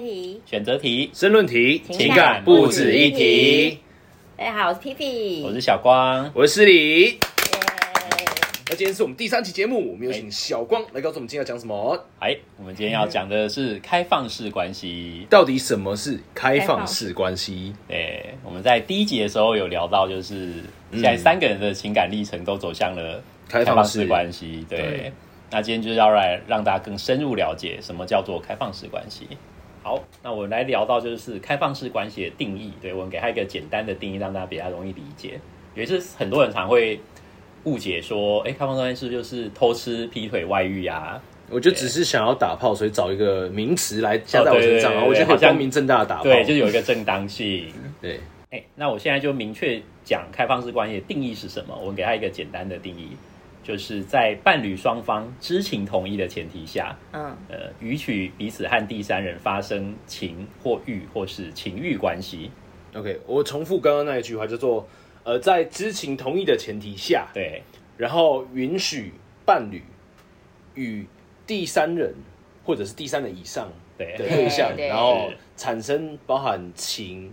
猜题，选择题，申论题，情感不止一题。大家好，我是皮皮，我是小光。我是诗礼。那今天是我们第三期节目，我们有请小光来告诉我们今天要讲什么。哎，我们今天要讲的是开放式关系。到底什么是开放式关系？对，我们在第一集的时候有聊到，就是现在三个人的情感历程都走向了开放式开放式关系。对对，那今天就是要来让大家更深入了解什么叫做开放式关系。好，那我们来聊到就是开放式关系的定义。对我们给它一个简单的定义，让大家比较容易理解。也是很多人常会误解说，哎，开放式关系是不是就是偷吃、劈腿、外遇啊？我就只是想要打炮，所以找一个名词来加在我身上，我就可以好像光明正大的打炮。对，就是有一个正当性。对，哎，那我现在就明确讲开放式关系的定义是什么。我们给它一个简单的定义，就是在伴侣双方知情同意的前提下，嗯，呃，允许彼此和第三人发生情或欲或是情欲关系。OK，我重复刚刚那一句话，叫做呃，在知情同意的前提下，对。然后允许伴侣与第三人或者是第三人以上对。的对象，对对。然后产生包含情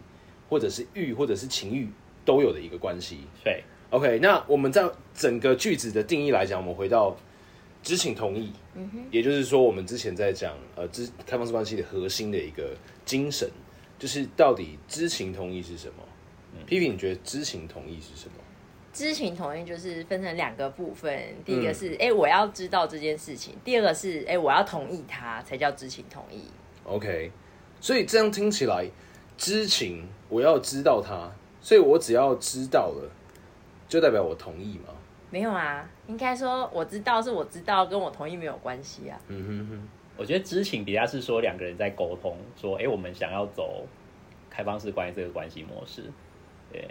或者是欲或者是情欲都有的一个关系。对 OK，那我们在整个句子的定义来讲，我们回到知情同意，也就是说，我们之前在讲呃知开放式关系的核心的一个精神，就是到底知情同意是什么？批评你觉得知情同意是什么？知情同意就是分成两个部分，第一个嗯是哎、诶我要知道这件事情，第二个是哎、诶我要同意他才叫知情同意。OK，所以这样听起来，知情我要知道它，所以我只要知道了，就代表我同意吗？没有啊，应该说我知道是我知道，跟我同意没有关系啊。嗯哼哼，我觉得知情比较是说两个人在沟通，说，哎，我们想要走开放式关系这个关系模式。对，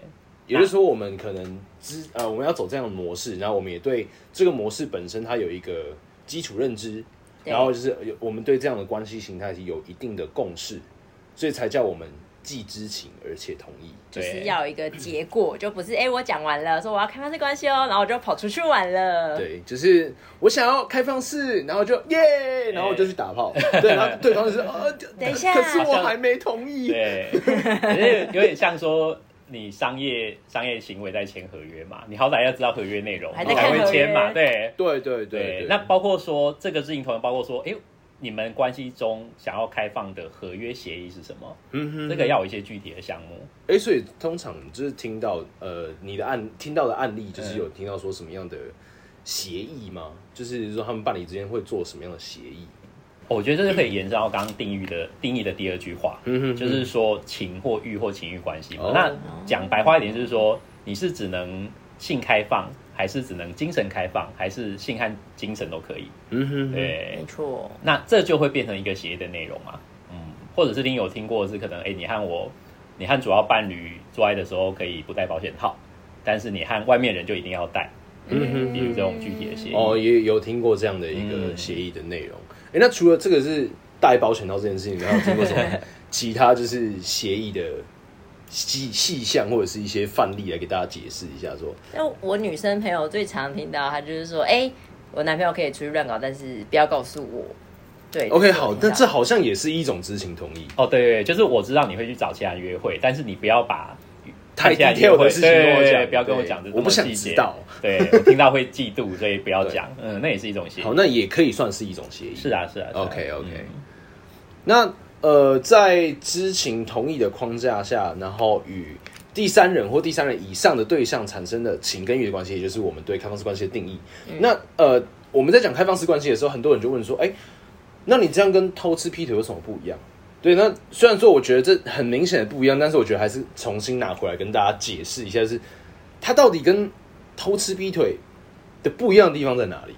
也就是说，我们可能知呃，我们要走这样的模式，然后我们也对这个模式本身它有一个基础认知，然后就是有我们对这样的关系形态是有一定的共识，所以才叫我们既知情而且同意。就是对要有一个结果，就不是哎、诶我讲完了，说我要开放式关系哦，然后我就跑出去玩了。对，就是我想要开放式，然后就耶，然后我就去打炮，对，然后对方就是呃，等一下可是我还没同意。对，有点像说你商业商业行为在签合约嘛，你好歹要知道合约内容，还在你才会签嘛。对对对对对，那包括说这个事情，同样包括说，哎，你们关系中想要开放的合约协议是什么？嗯哼这个要有一些具体的项目。哎、所以通常就是听到呃你的案听到的案例，就是嗯有听到说什么样的协议吗？就是说他们伴侣之间会做什么样的协议？我觉得这是可以延伸到刚刚定义的定义的第二句话，嗯哼就是说情或欲或情欲关系嘛。哦那讲白话一点，就是说你是只能性开放，还是只能精神开放，还是性和精神都可以？嗯哼，对没，错，那这就会变成一个协议的内容嘛。嗯，或者是另有听过是可能，哎、你和我，你和主要伴侣做爱的时候可以不戴保险套，但是你和外面人就一定要戴，嗯哼比如这种具体的协议。哦，也有听过这样的一个嗯协议的内容。哎、那除了这个是戴保险套这件事情，你还有听过什么 其他就是协议的细细项或者是一些范例来给大家解释一下说？那我女生朋友最常听到，她就是说，哎、我男朋友可以出去乱搞，但是不要告诉我。对 OK，好，那这好像也是一种知情同意。哦，对对对，就是我知道你会去找其他人约会，但是你不要把太低调的事情跟我讲，不要跟我对讲这我不想知道。对我听到会嫉妒，所以不要讲。嗯，那也是一种协议。好，那也可以算是一种协议。是啊，是啊。OK OK，、嗯那呃，在知情同意的框架下，然后与第三人或第三人以上的对象产生的情跟欲的关系，也就是我们对开放式关系的定义。那呃，我们在讲开放式关系的时候，很多人就问说：“哎、那你这样跟偷吃劈腿有什么不一样？”对，那虽然说我觉得这很明显的不一样，但是我觉得还是重新拿回来跟大家解释一下，就是它到底跟偷吃劈腿的不一样的地方在哪里？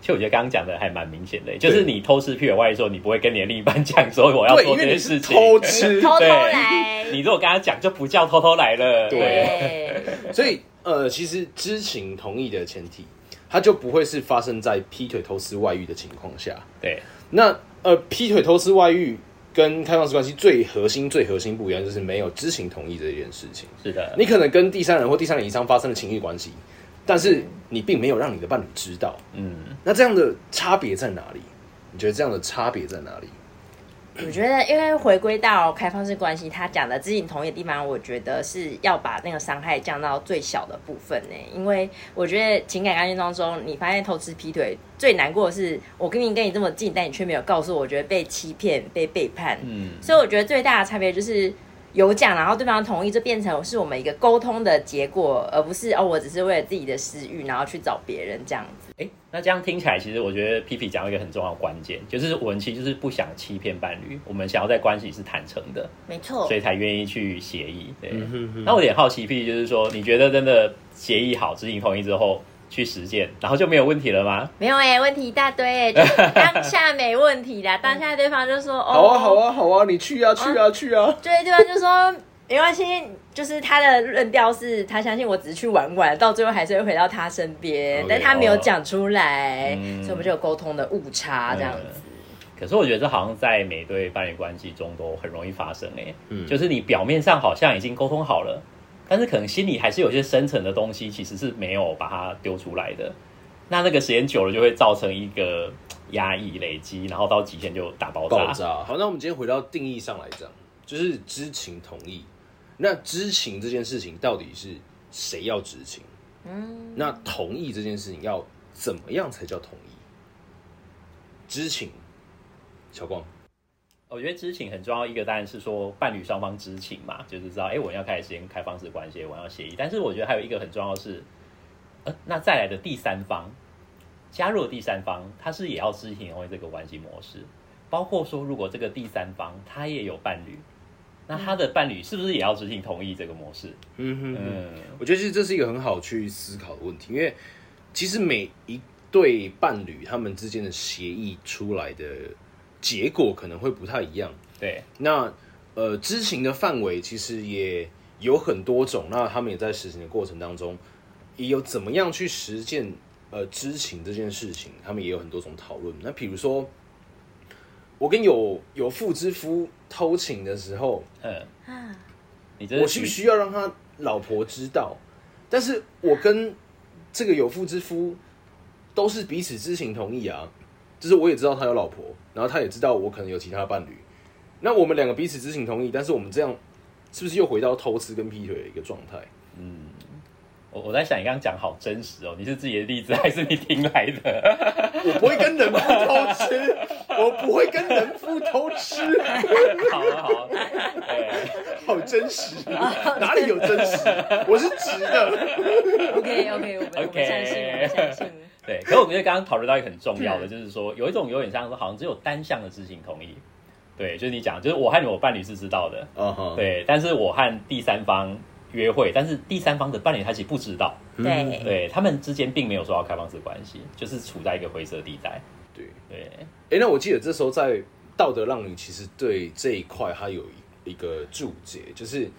其实我觉得刚刚讲的还蛮明显的，就是你偷吃劈腿外的时候，你不会跟你的另一半讲说我要对，做这件事情。偷吃，偷偷来，你如果跟他讲，就不叫偷偷来了。对，所以呃，其实知情同意的前提，它就不会是发生在劈腿、偷吃、外遇的情况下。对。那呃，劈腿、偷吃、外遇跟开放式关系最核心、最核心不一样，就是没有知情同意这件事情。是的，你可能跟第三人或第三人以上发生了情欲关系，但是你并没有让你的伴侣知道。嗯，那这样的差别在哪里？你觉得这样的差别在哪里？我觉得，因为回归到开放式关系，他讲的自己同意的地方，我觉得是要把那个伤害降到最小的部分呢。因为我觉得情感关系当中，你发现偷吃劈腿最难过的是，我跟你跟你这么近，但你却没有告诉我，我觉得被欺骗、被背叛。嗯，所以我觉得最大的差别就是有讲，然后对方同意，这变成是我们一个沟通的结果，而不是哦，我只是为了自己的私欲，然后去找别人这样子。哎，那这样听起来，其实我觉得皮皮讲了一个很重要的关键，就是我们其实就是不想欺骗伴侣，我们想要在关系是坦诚的，没错所以才愿意去协议。对，嗯哼哼那我有点好奇，皮皮就是说，你觉得真的协议好、知情同意之后去实践，然后就没有问题了吗？没有哎、问题一大堆哎、就是当下没问题啦，当下对方就说哦，好啊，好啊，好啊，你去啊，去啊，去啊。对，对方就说没关系，就是他的论调是他相信我只是去玩玩，到最后还是会回到他身边但他没有讲出来，嗯所以我们就有沟通的误差这样子。可是我觉得这好像在每对伴侣关系中都很容易发生诶、嗯就是你表面上好像已经沟通好了，但是可能心里还是有些深层的东西，其实是没有把它丢出来的。那那个时间久了，就会造成一个压抑累积，然后到极限就大爆炸。爆炸。好，那我们今天回到定义上来讲，就是知情同意。那知情这件事情到底是谁要知情？嗯，那同意这件事情要怎么样才叫同意？知情，小光，我觉得知情很重要，一个当然是说伴侣双方知情嘛，就是知道哎、诶我们要开始实现开放式关系，我要协议。但是我觉得还有一个很重要的是，呃，那再来的第三方加入的第三方，他是也要知情同意这个关系模式，包括说如果这个第三方他也有伴侣，那他的伴侣是不是也要知情同意这个模式？嗯哼哼，嗯，我觉得其实这是一个很好去思考的问题，因为其实每一对伴侣他们之间的协议出来的结果可能会不太一样。对，那呃，知情的范围其实也有很多种，那他们也在实行的过程当中，也有怎么样去实践呃知情这件事情，他们也有很多种讨论。那比如说，我跟有有妇之夫偷情的时候，嗯，啊，你这我需不需要让他老婆知道？但是我跟这个有妇之夫都是彼此知情同意啊，就是我也知道他有老婆，然后他也知道我可能有其他伴侣，那我们两个彼此知情同意，但是我们这样是不是又回到偷吃跟劈腿的一个状态？嗯我我在想你刚刚讲好真实哦，你是自己的例子还是你听来的？我不会跟人夫偷吃，我不会跟人夫偷吃，好 啊好啊，对。好真实，哪里有真实？我是直的。OK OK，我们我 OK 们相信，我们相信。对，可是我觉得刚刚讨论到一个很重要的，就是说有一种有点像说好像只有单向的知情同意，对，就是你讲，就是我和我伴侣是知道的，啊哈，对，但是我和第三方约会，但是第三方的伴侣他其实不知道，对，对他们之间并没有说要开放式关系，就是处在一个灰色地带，对。对，哎、那我记得这时候在道德浪女其实对这一块它有一一个注解，就是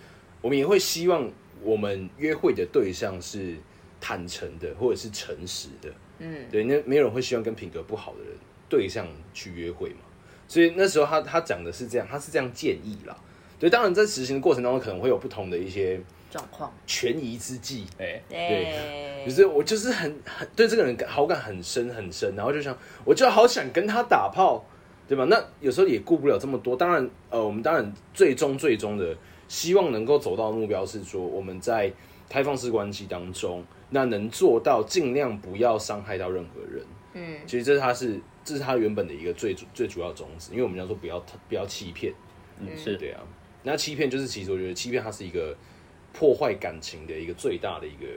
我们也会希望我们约会的对象是坦诚的或者是诚实的，嗯，对，那没有人会希望跟品格不好的人对象去约会嘛，所以那时候他他讲的是这样，他是这样建议啦。对，当然在实行的过程当中可能会有不同的一些状况，权宜之计，对，对，就是我就是很很对这个人好感很深很深，然后就想，我就好想跟他打炮，对吧？那有时候也顾不了这么多。当然，呃，我们当然最终最终的希望能够走到的目标是说，我们在开放式关系当中，那能做到尽量不要伤害到任何人。嗯，其实这是他是这是他原本的一个最主最主要宗旨，因为我们讲说不要不要欺骗，嗯，是对啊。那欺骗就是其实我觉得欺骗它是一个破坏感情的一个最大的一个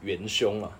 元凶啊，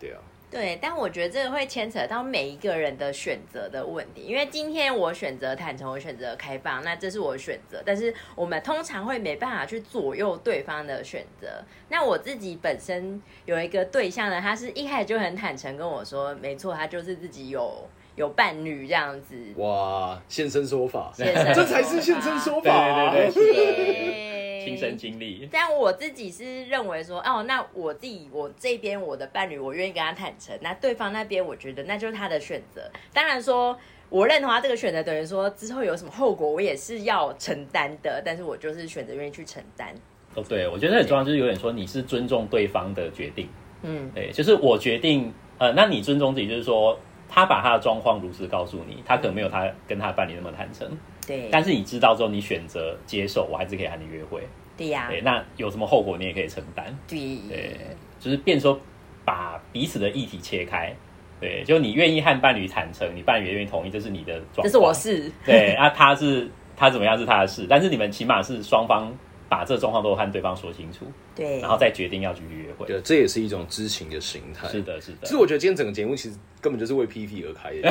对啊。对，但我觉得这个会牵扯到每一个人的选择的问题，因为今天我选择坦诚，我选择开放，那这是我的选择，但是我们通常会没办法去左右对方的选择。那我自己本身有一个对象呢，他是一开始就很坦诚跟我说，没错，他就是自己有有伴侣这样子。哇，现身说法，现身 这才是现身说法、啊。对对对对亲身经历，但我自己是认为说，哦，那我自己我这边我的伴侣，我愿意跟他坦诚，那对方那边我觉得那就是他的选择。当然说，我认同他这个选择，等于说之后有什么后果，我也是要承担的。但是我就是选择愿意去承担。哦，对，我觉得很重要，就是有点说你是尊重对方的决定，嗯，对，就是我决定，呃，那你尊重自己，就是说他把他的状况如实告诉你，他可能没有他跟他伴侣那么坦诚，对，但是你知道之后，你选择接受，我还是可以和你约会。对呀，对，那有什么后果你也可以承担。对，对，就是变说把彼此的议题切开。对，就你愿意和伴侣坦诚，你伴侣也愿意同意，这是你的状况。这是我事。对，那他是他怎么样是他的事，但是你们起码是双方把这状况都和对方说清楚，对，然后再决定要继续约会。对，这也是一种知情的形态。是的，是的。其实我觉得今天整个节目其实根本就是为 PP 而开的。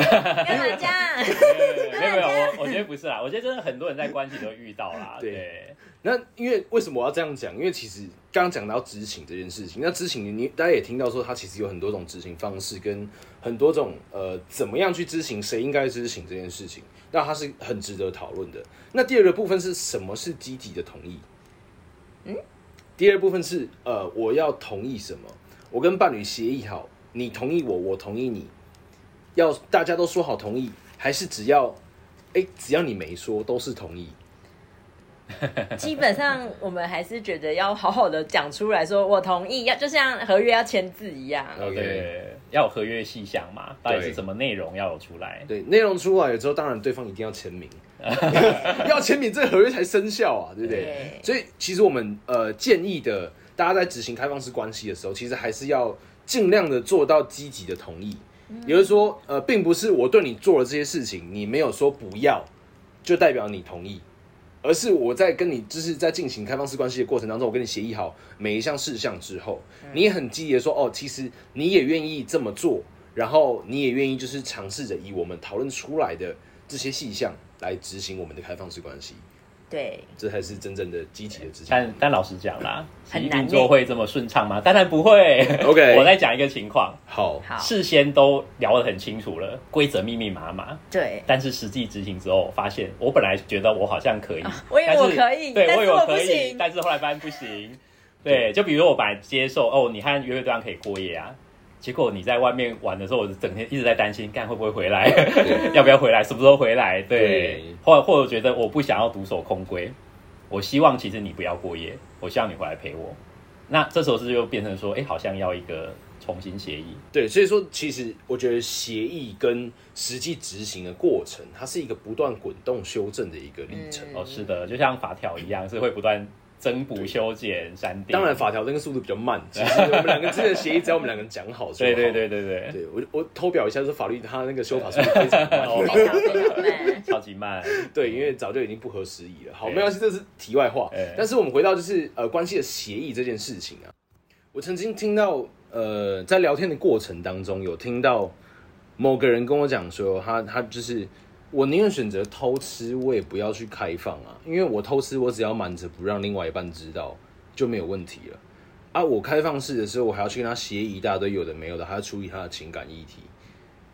干嘛这样？没有没有，我我觉得不是啦，我觉得真的很多人在关系都遇到啦。对。那因为为什么我要这样讲？因为其实刚刚讲到知情这件事情，那知情你大家也听到说，它其实有很多种知情方式，跟很多种呃怎么样去知情，谁应该知情这件事情，那它是很值得讨论的。那第二个部分是什么是积极的同意？嗯，第二部分是呃我要同意什么？我跟伴侣协议好，你同意我，我同意你，要大家都说好同意，还是只要哎只要你没说都是同意？基本上，我们还是觉得要好好的讲出来说，我同意，要就像合约要签字一样。对，要有合约细项嘛，到底是什么内容要有出来？对，内容出来了之后，当然对方一定要签名，要签名，这合约才生效啊，对不对？所以，其实我们呃建议的，大家在执行开放式关系的时候，其实还是要尽量的做到积极的同意。也就是说，呃，并不是我对你做了这些事情，你没有说不要，就代表你同意。而是我在跟你就是在进行开放式关系的过程当中，我跟你协议好每一项事项之后，你也很积极的说哦，其实你也愿意这么做，然后你也愿意就是尝试着以我们讨论出来的这些细项来执行我们的开放式关系。对，这才是真正的积极的执行。但但老实讲啦，很难做会这么顺畅吗？当然不会。OK，我再讲一个情况。好，事先都聊得很清楚了，规则密密麻麻。对。但是实际执行之后，发现我本来觉得我好像可以，我以为我可以，对，我以为我可以，但是后来发现不行。对，就比如我本来接受哦，你和约会对象可以过夜啊。结果你在外面玩的时候，我整天一直在担心，看会不会回来，要不要回来，什么时候回来？对，或或者觉得我不想要独守空闺，我希望其实你不要过夜，我希望你回来陪我。那这时候是又变成说，哎，好像要一个重新协议。对，所以说其实我觉得协议跟实际执行的过程，它是一个不断滚动修正的一个历程。哦，是的，就像法条一样，是会不断。增补、修剪、删定。当然，法条那个速度比较慢。其实我们两个之间的协议，只要我们两个人讲好就好。对对对对对。对我我偷表一下，说法律它那个修法速度非常慢，超级慢。对，因为早就已经不合时宜了。好，没关系，这是题外话。但是我们回到就是呃关系的协议这件事情啊，我曾经听到呃在聊天的过程当中，有听到某个人跟我讲说，他他就是。我宁愿选择偷吃，我也不要去开放啊，因为我偷吃，我只要瞒着不让另外一半知道就没有问题了。啊，我开放式的时候，我还要去跟他协议一大堆有的没有的，还要处理他的情感议题，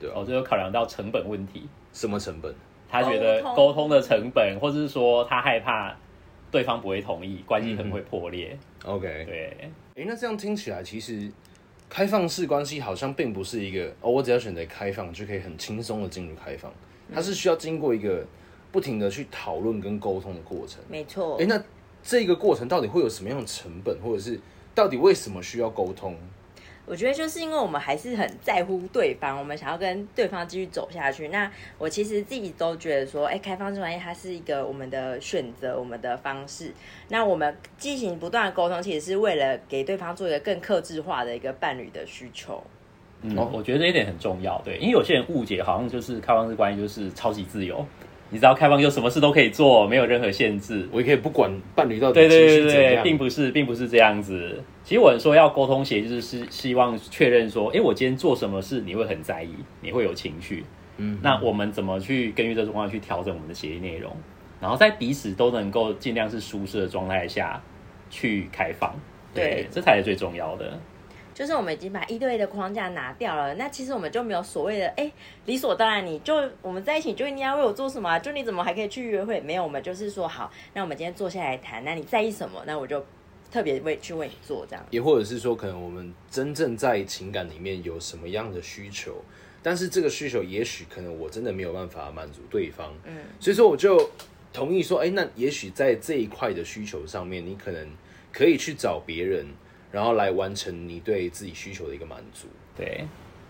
对哦，这就考量到成本问题。什么成本？他觉得沟通的成本，或者是说他害怕对方不会同意，关系可能会破裂。OK，对。哎，那这样听起来，其实开放式关系好像并不是一个哦，我只要选择开放就可以很轻松的进入开放。它是需要经过一个不停的去讨论跟沟通的过程。没错。哎，那这个过程到底会有什么样的成本，或者是到底为什么需要沟通？我觉得就是因为我们还是很在乎对方，我们想要跟对方继续走下去。那我其实自己都觉得说，哎，开放式关系它是一个我们的选择，我们的方式。那我们进行不断的沟通，其实是为了给对方做一个更克制化的一个伴侣的需求。嗯，我觉得这一点很重要，对，因为有些人误解，好像就是开放式关系就是超级自由，你知道开放就什么事都可以做，没有任何限制，我也可以不管伴侣到底对对对对，并不是，并不是这样子。其实我说要沟通协议，就是是希望确认说，哎，我今天做什么事你会很在意，你会有情绪，嗯，那我们怎么去根据这状况去调整我们的协议内容，然后在彼此都能够尽量是舒适的状态下去开放，对，这才是最重要的。就是我们已经把一对一的框架拿掉了，那其实我们就没有所谓的哎理所当然，你就我们在一起就一定要为我做什么？就你怎么还可以去约会？没有，我们就是说好，那我们今天坐下来谈，那你在意什么？那我就特别为去为你做这样。也或者是说，可能我们真正在情感里面有什么样的需求，但是这个需求也许可能我真的没有办法满足对方，嗯，所以说我就同意说，哎，那也许在这一块的需求上面，你可能可以去找别人。然后来完成你对自己需求的一个满足。对，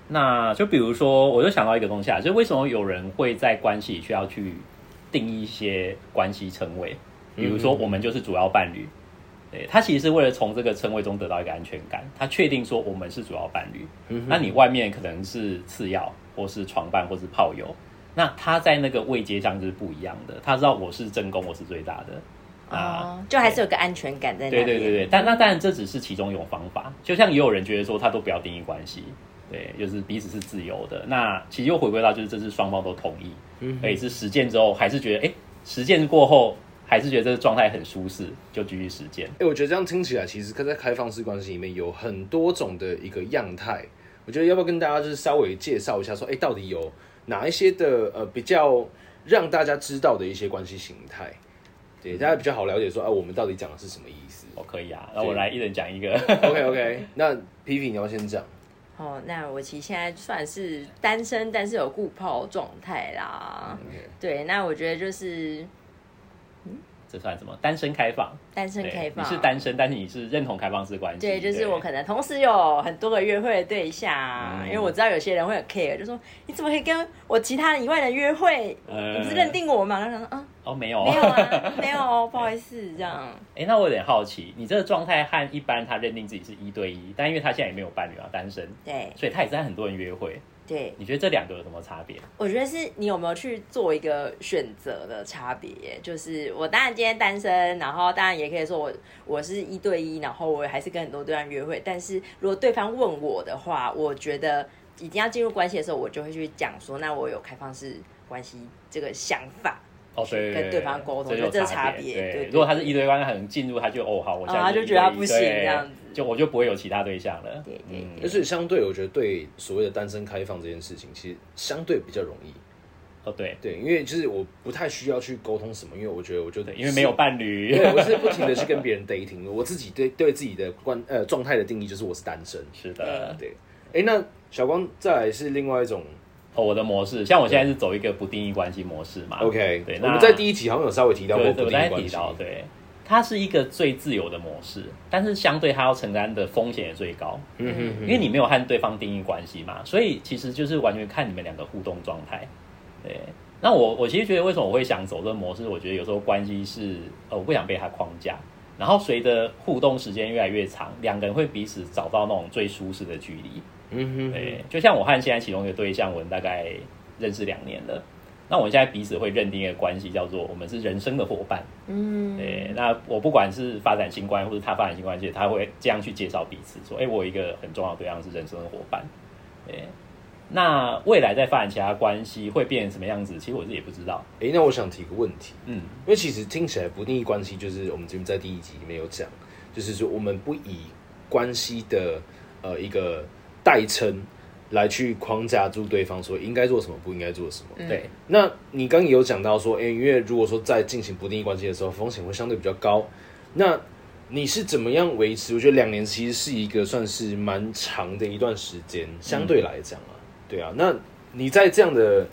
那就比如说，我就想到一个东西啊，就是为什么有人会在关系里需要去定义一些关系称谓，比如说我们就是主要伴侣，对他其实是为了从这个称谓中得到一个安全感，他确定说我们是主要伴侣，那你外面可能是次要，或是床伴，或是炮友，那他在那个位阶上就是不一样的，他知道我是正宫，我是最大的。哦，就还是有个安全感在那边。对对对对，但那当然这只是其中一种方法。就像也有人觉得说，他都不要定义关系，对，就是彼此是自由的。那其实又回归到就是这是双方都同意，嗯，而且是实践之后还是觉得，哎，实践过后还是觉得这个状态很舒适，就继续实践。哎，我觉得这样听起来，其实在开放式关系里面有很多种的一个样态。我觉得要不要跟大家就是稍微介绍一下，说，哎，到底有哪一些的呃比较让大家知道的一些关系形态？对，大家比较好了解，说啊，我们到底讲的是什么意思？哦，可以啊，那我来一人讲一个。OK OK，那皮皮你要先讲。哦，那我其实现在算是单身，但是有固泡状态啦。对，那我觉得就是。这算什么？单身开放，单身开放，你是单身，但是你是认同开放式关系。对，就是我可能同时有很多个约会的对象，因为我知道有些人会很 care，就说你怎么可以跟我其他人以外的约会？你不是认定我吗？然后说啊，哦，没有，没有啊，没有哦，不好意思，这样。哎，那我有点好奇，你这个状态和一般他认定自己是一对一，但因为他现在也没有伴侣啊，单身，对，所以他也在很多人约会。对，你觉得这两个有什么差别？我觉得是你有没有去做一个选择的差别。就是我当然今天单身，然后当然也可以说我我是一对一，然后我还是跟很多对象约会。但是如果对方问我的话，我觉得已经要进入关系的时候，我就会去讲说，那我有开放式关系这个想法。哦，对，跟对方沟通，就这差别。对，如果他是一对关系，可能进入他就哦好，我现在就觉得他不行这样子。就我就不会有其他对象了。对对，而且相对，我觉得对所谓的单身开放这件事情，其实相对比较容易。哦，对对，因为就是我不太需要去沟通什么，因为我觉得我就因为没有伴侣，对，我是不停的去跟别人 dating。我自己对对自己的关呃状态的定义就是我是单身。是的，对。哎，那小光再来是另外一种哦，我的模式，像我现在是走一个不定义关系模式嘛。OK，对。我们在第一集好像有稍微提到过不定义关系，对。它是一个最自由的模式，但是相对它要承担的风险也最高。嗯哼，因为你没有和对方定义关系嘛，所以其实就是完全看你们两个互动状态。对，那我我其实觉得为什么我会想走这个模式？我觉得有时候关系是呃，我不想被他框架。然后随着互动时间越来越长，两个人会彼此找到那种最舒适的距离。嗯哼，对，就像我和现在其中一个对象，我们大概认识两年了。那我们现在彼此会认定一个关系，叫做我们是人生的伙伴。嗯，对。那我不管是发展新关系，或是他发展新关系，他会这样去介绍彼此，说：“哎，我有一个很重要的对象是人生的伙伴。”对。那未来再发展其他关系会变成什么样子？其实我自己也不知道。哎，那我想提个问题。嗯，因为其实听起来不定义关系，就是我们这边在第一集里面有讲，就是说我们不以关系的呃一个代称。来去框架住对方，说应该做什么，不应该做什么。对，那你刚刚有讲到说，哎，因为如果说在进行不定义关系的时候，风险会相对比较高。那你是怎么样维持？我觉得两年其实是一个算是蛮长的一段时间，相对来讲啊，对啊。那你在这样的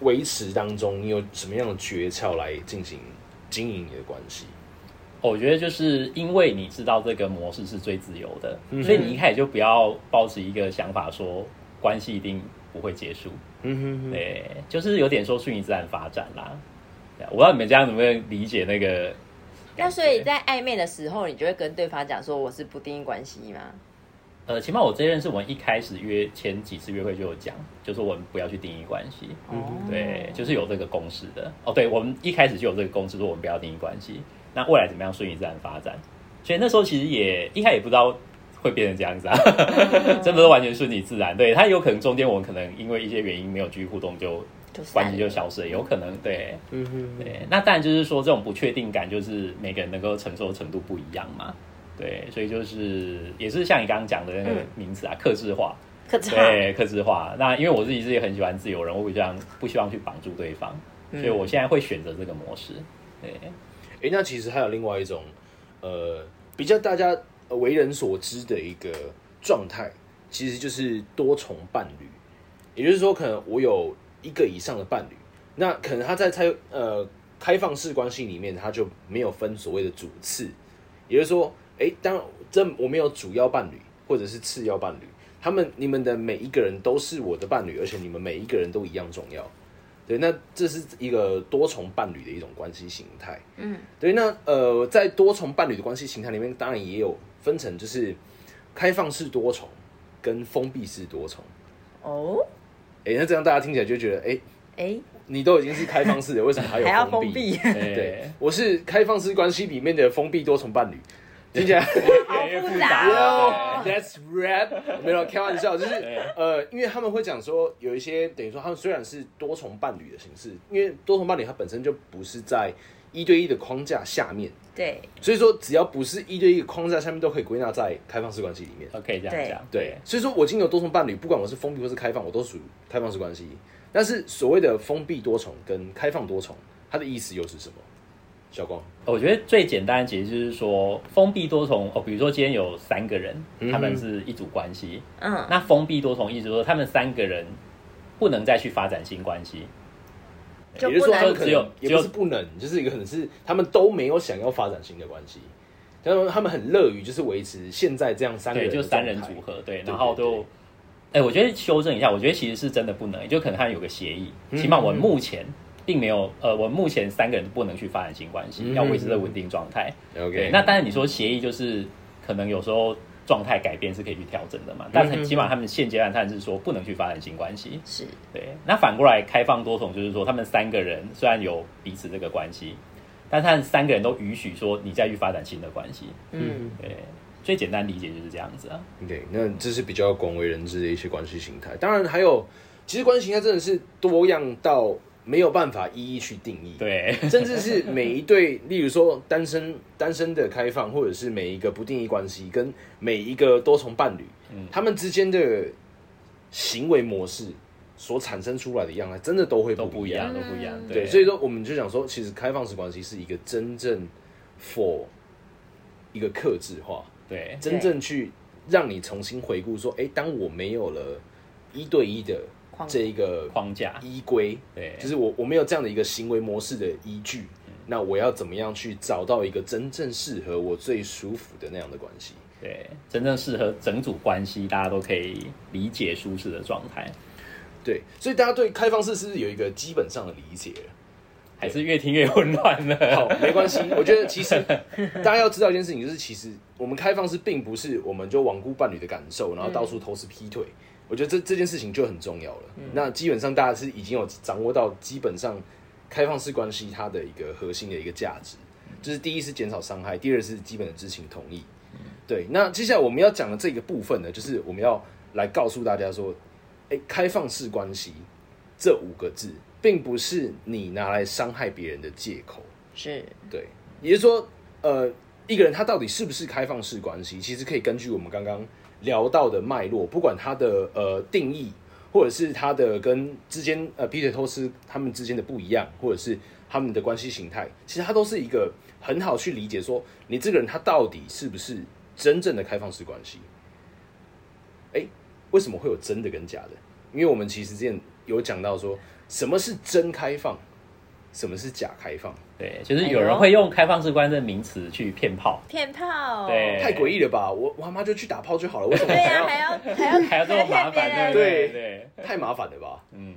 维持当中，你有什么样的诀窍来进行经营你的关系？我觉得就是因为你知道这个模式是最自由的，所以你一开始就不要抱持一个想法说关系一定不会结束。嗯哼，对，就是有点说顺其自然发展啦。我不知道你们这样能不能理解那个？那所以在暧昧的时候，你就会跟对方讲说我是不定义关系吗？呃，起码我这认识，我们一开始约前几次约会就有讲，就是我们不要去定义关系。哦，对，就是有这个公式的。哦，对，我们一开始就有这个公式，说我们不要定义关系。那未来怎么样顺其自然发展？所以那时候其实也一开始也不知道会变成这样子啊，真的是完全顺其自然。对他有可能中间我们可能因为一些原因没有继续互动，就关系就消失了，有可能对，嗯哼，对。那当然就是说这种不确定感，就是每个人能够承受的程度不一样嘛，对。所以就是也是像你刚刚讲的那个名词啊，克制化，克制化，对，克制化。那因为我自己是也很喜欢自由人，我比较不希望去绑住对方，所以我现在会选择这个模式，对。哎，那其实还有另外一种，呃，比较大家为人所知的一个状态，其实就是多重伴侣。也就是说，可能我有一个以上的伴侣，那可能他在开呃开放式关系里面，他就没有分所谓的主次。也就是说，哎，当这我没有主要伴侣或者是次要伴侣，他们你们的每一个人都是我的伴侣，而且你们每一个人都一样重要。对，那这是一个多重伴侣的一种关系形态。嗯，对，那呃，在多重伴侣的关系形态里面，当然也有分成，就是开放式多重跟封闭式多重。哦，哎、那这样大家听起来就觉得，哎、哎，你都已经是开放式的，为什么还有还要封封闭，对对，我是开放式关系里面的封闭多重伴侣，听起来。好越来越复杂。That's rap，没有开玩笑，就是呃，因为他们会讲说，有一些等于说他们虽然是多重伴侣的形式，因为多重伴侣它本身就不是在一对一的框架下面，对，所以说只要不是一对一的框架下面，都可以归纳在开放式关系里面。OK，这样讲，对，所以说我今天有多重伴侣，不管我是封闭或是开放，我都属于开放式关系。但是所谓的封闭多重跟开放多重，它的意思又是什么？小光，我觉得最简单的解释就是说，封闭多重哦，比如说今天有三个人，他们是一组关系，嗯，那封闭多重意思就是说他们三个人不能再去发展新关系，就也就是说，他们不能可只有能也不是不能，就是一个可能是他们都没有想要发展新的关系，然后他们很乐于就是维持现在这样三个对，人，就三人组。合，对，然后对就，哎、我觉得修正一下，我觉得其实是真的不能，就可能他们有个协议，嗯。起码我目前并没有，呃，我目前三个人不能去发展新关系，嗯要维持在稳定状态。OK，那当然你说协议就是可能有时候状态改变是可以去调整的嘛，但是起码他们现阶段他们是说不能去发展新关系。是对，那反过来开放多重就是说，他们三个人虽然有彼此这个关系，但他们三个人都允许说你再去发展新的关系。嗯，对，最简单理解就是这样子啊。对，那这是比较广为人知的一些关系形态。当然还有，其实关系形态真的是多样到没有办法一一去定义。对，甚至是每一对，例如说单身单身的开放，或者是每一个不定义关系，跟每一个多重伴侣，嗯他们之间的行为模式所产生出来的样态，真的都会不一样。都不一样，都不一样。对，所以说我们就想说，其实开放式关系是一个真正 for 一个克制化，对真正去让你重新回顾说，哎、当我没有了一对一的框这一个框架，依规，对，就是我我没有这样的一个行为模式的依据，那我要怎么样去找到一个真正适合我最舒服的那样的关系？对，真正适合整组关系，大家都可以理解舒适的状态，对，所以大家对开放式是不是有一个基本上的理解？还是越听越混乱了。好，没关系。我觉得其实 大家要知道一件事情，就是其实我们开放式并不是我们就罔顾伴侣的感受，然后到处偷吃劈腿。我觉得这这件事情就很重要了。那基本上大家是已经有掌握到基本上开放式关系它的一个核心的一个价值，就是第一是减少伤害，第二是基本的知情同意。对，那接下来我们要讲的这个部分呢，就是我们要来告诉大家说，哎，开放式关系这五个字，并不是你拿来伤害别人的借口。是，对，也就是说，呃，一个人他到底是不是开放式关系，其实可以根据我们刚刚聊到的脉络，不管他的呃定义，或者是他的跟之间呃皮特偷斯他们之间的不一样，或者是他们的关系形态，其实它都是一个很好去理解说，你这个人他到底是不是真正的开放式关系。哎，为什么会有真的跟假的？因为我们其实之前有讲到说，什么是真开放，什么是假开放。对，就是有人会用开放式关系的名词去骗炮，骗炮，对太诡异了吧！我我他妈就去打炮就好了，为什么还要？还要还要还要这么麻烦，对不对太麻烦了吧！嗯，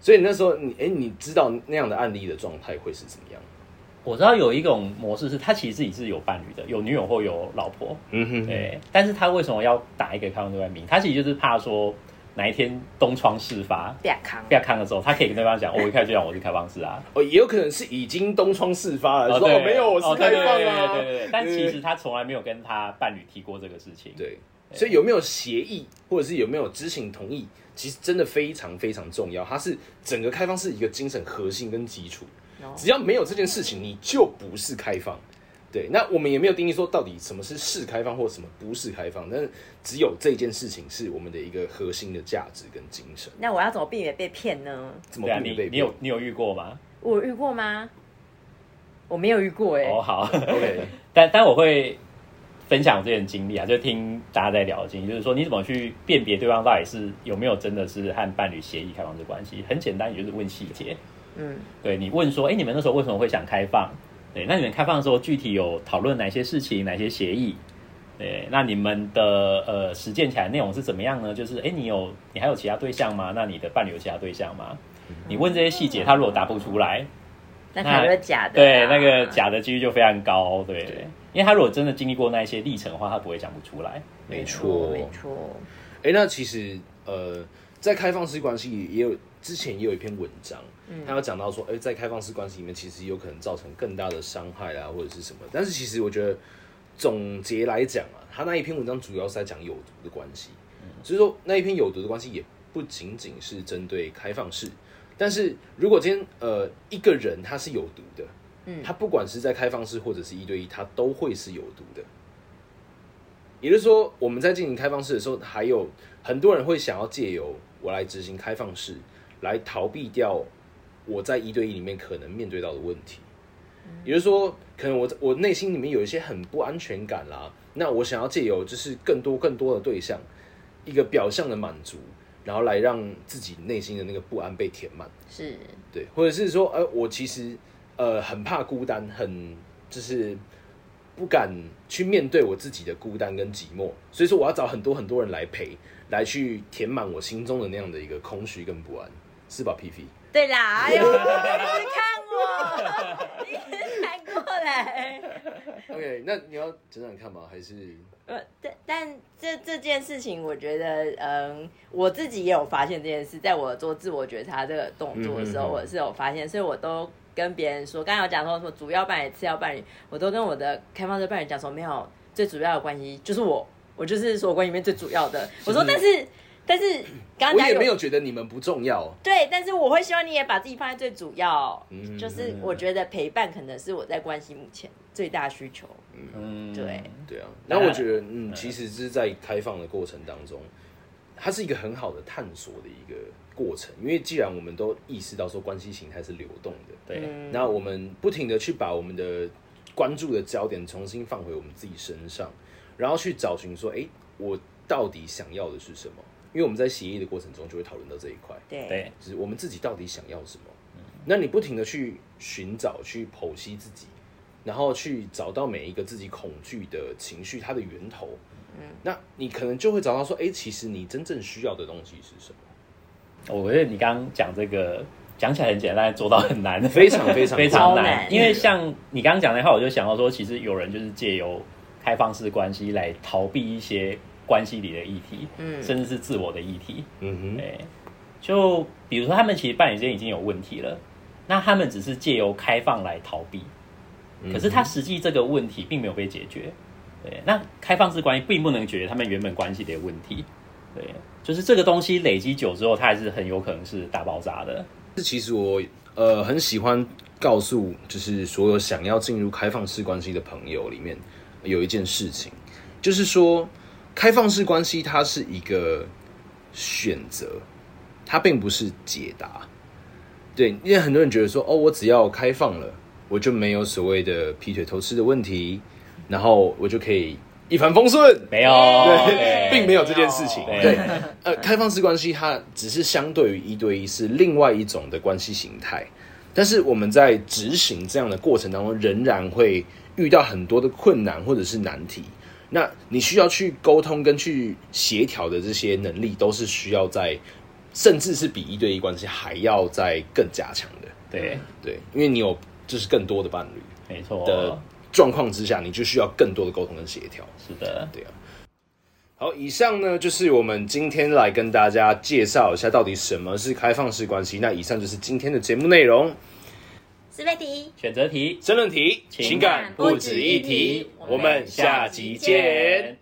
所以那时候你哎、你知道那样的案例的状态会是怎么样？我知道有一种模式是，他其实自己是有伴侣的，有女友或有老婆，嗯哼，对，但是他为什么要打一个开放对外名？他其实就是怕说哪一天东窗事发。不要扛不，要看的时候，他可以跟对方讲：“ 哦，我一开始就讲我是开放式啊，哦，也有可能是已经东窗事发了，说对哦没有，我是哦开放对啊，对对对对。但其实他从来没有跟他伴侣提过这个事情。对，所以有没有协议，或者是有没有知情同意，其实真的非常非常重要。它是整个开放式一个精神核心跟基础。哦只要没有这件事情，你就不是开放。对，那我们也没有定义说到底什么是是开放或什么不是开放，但是只有这件事情是我们的一个核心的价值跟精神。那我要怎么避免被骗呢？怎么避免被骗你有你有遇过吗？我遇过吗？我没有遇过哎、哦，好，OK？但但我会分享这件经历啊，就听大家在聊的经历，就是说你怎么去辨别对方到底是有没有真的是和伴侣协议开放式关系？很简单，你就是问细节。嗯，对你问说，哎、你们那时候为什么会想开放？对，那你们开放的时候具体有讨论哪些事情、哪些协议？对，那你们的呃实践起来内容是怎么样呢？就是哎，你有你还有其他对象吗？那你的伴侣有其他对象吗？你问这些细节，他如果答不出来，那假的啊。对，那个假的几率就非常高。对，因为他如果真的经历过那一些历程的话，他不会讲不出来。没错，没错。哎，那其实呃，在开放式关系也有之前也有一篇文章，他有讲到说，哎，在开放式关系里面，其实有可能造成更大的伤害啊，或者是什么。但是其实我觉得。总结来讲啊，他那一篇文章主要是在讲有毒的关系，所以说那一篇有毒的关系也不仅仅是针对开放式，但是如果今天呃一个人他是有毒的，嗯，他不管是在开放式或者是一对一，他都会是有毒的。也就是说，我们在进行开放式的时候，还有很多人会想要借由我来执行开放式，来逃避掉我在一对一里面可能面对到的问题。也就是说，可能我我内心里面有一些很不安全感啦，那我想要借由就是更多更多的对象，一个表象的满足，然后来让自己内心的那个不安被填满，是。对，或者是说，呃，我其实呃很怕孤单，很就是不敢去面对我自己的孤单跟寂寞，所以说我要找很多很多人来陪，来去填满我心中的那样的一个空虚跟不安，是吧？P P。对啦，哎呦，你看我，你反过来。OK，那你要讲讲看吗？还是？呃，但但这这件事情，我觉得，嗯，我自己也有发现这件事，在我做自我觉察这个动作的时候，我是有发现，所以我都跟别人说，刚刚有讲说什么主要伴侣、次要伴侣，我都跟我的开放式伴侣讲说，没有最主要的关系就是我，我就是所有关系里面最主要的。我说，但是。但是，刚我也没有觉得你们不重要。对，但是我会希望你也把自己放在最主要。嗯，就是我觉得陪伴可能是我在关系目前最大需求。嗯，对，对啊。那我觉得，嗯，其实是在开放的过程当中，它是一个很好的探索的一个过程。因为既然我们都意识到说关系形态是流动的，对，那我们不停的去把我们的关注的焦点重新放回我们自己身上，然后去找寻说，哎，我到底想要的是什么？因为我们在协议的过程中就会讨论到这一块，对，就是我们自己到底想要什么。那你不停的去寻找、去剖析自己，然后去找到每一个自己恐惧的情绪它的源头，嗯，那你可能就会找到说，哎，其实你真正需要的东西是什么？我觉得你刚刚讲这个讲起来很简单，做到很难，非常非常 非常难。因为像你刚刚讲的话，我就想到说，其实有人就是借由开放式关系来逃避一些。关系里的议题，嗯，甚至是自我的议题，嗯哼，哎，就比如说他们其实伴侣之间已经有问题了，那他们只是借由开放来逃避，可是他实际这个问题并没有被解决，对，那开放式关系并不能解决他们原本关系的问题，对，就是这个东西累积久之后，它还是很有可能是大爆炸的。这其实我呃很喜欢告诉，就是所有想要进入开放式关系的朋友里面有一件事情，就是说。开放式关系，它是一个选择，它并不是解答。对，因为很多人觉得说，哦，我只要开放了，我就没有所谓的劈腿偷吃的问题，然后我就可以一帆风顺。没有，对，并没有这件事情。对，呃，开放式关系它只是相对于一对一是另外一种的关系形态，但是我们在执行这样的过程当中，仍然会遇到很多的困难或者是难题。那你需要去沟通跟去协调的这些能力，都是需要在，甚至是比一对一关系还要再更加强的。对对，因为你有就是更多的伴侣，没错的状况之下，你就需要更多的沟通跟协调。是的，对啊。好，以上呢就是我们今天来跟大家介绍一下到底什么是开放式关系。那以上就是今天的节目内容。思维题、选择题、争论题、情感不止一题，我们下集见。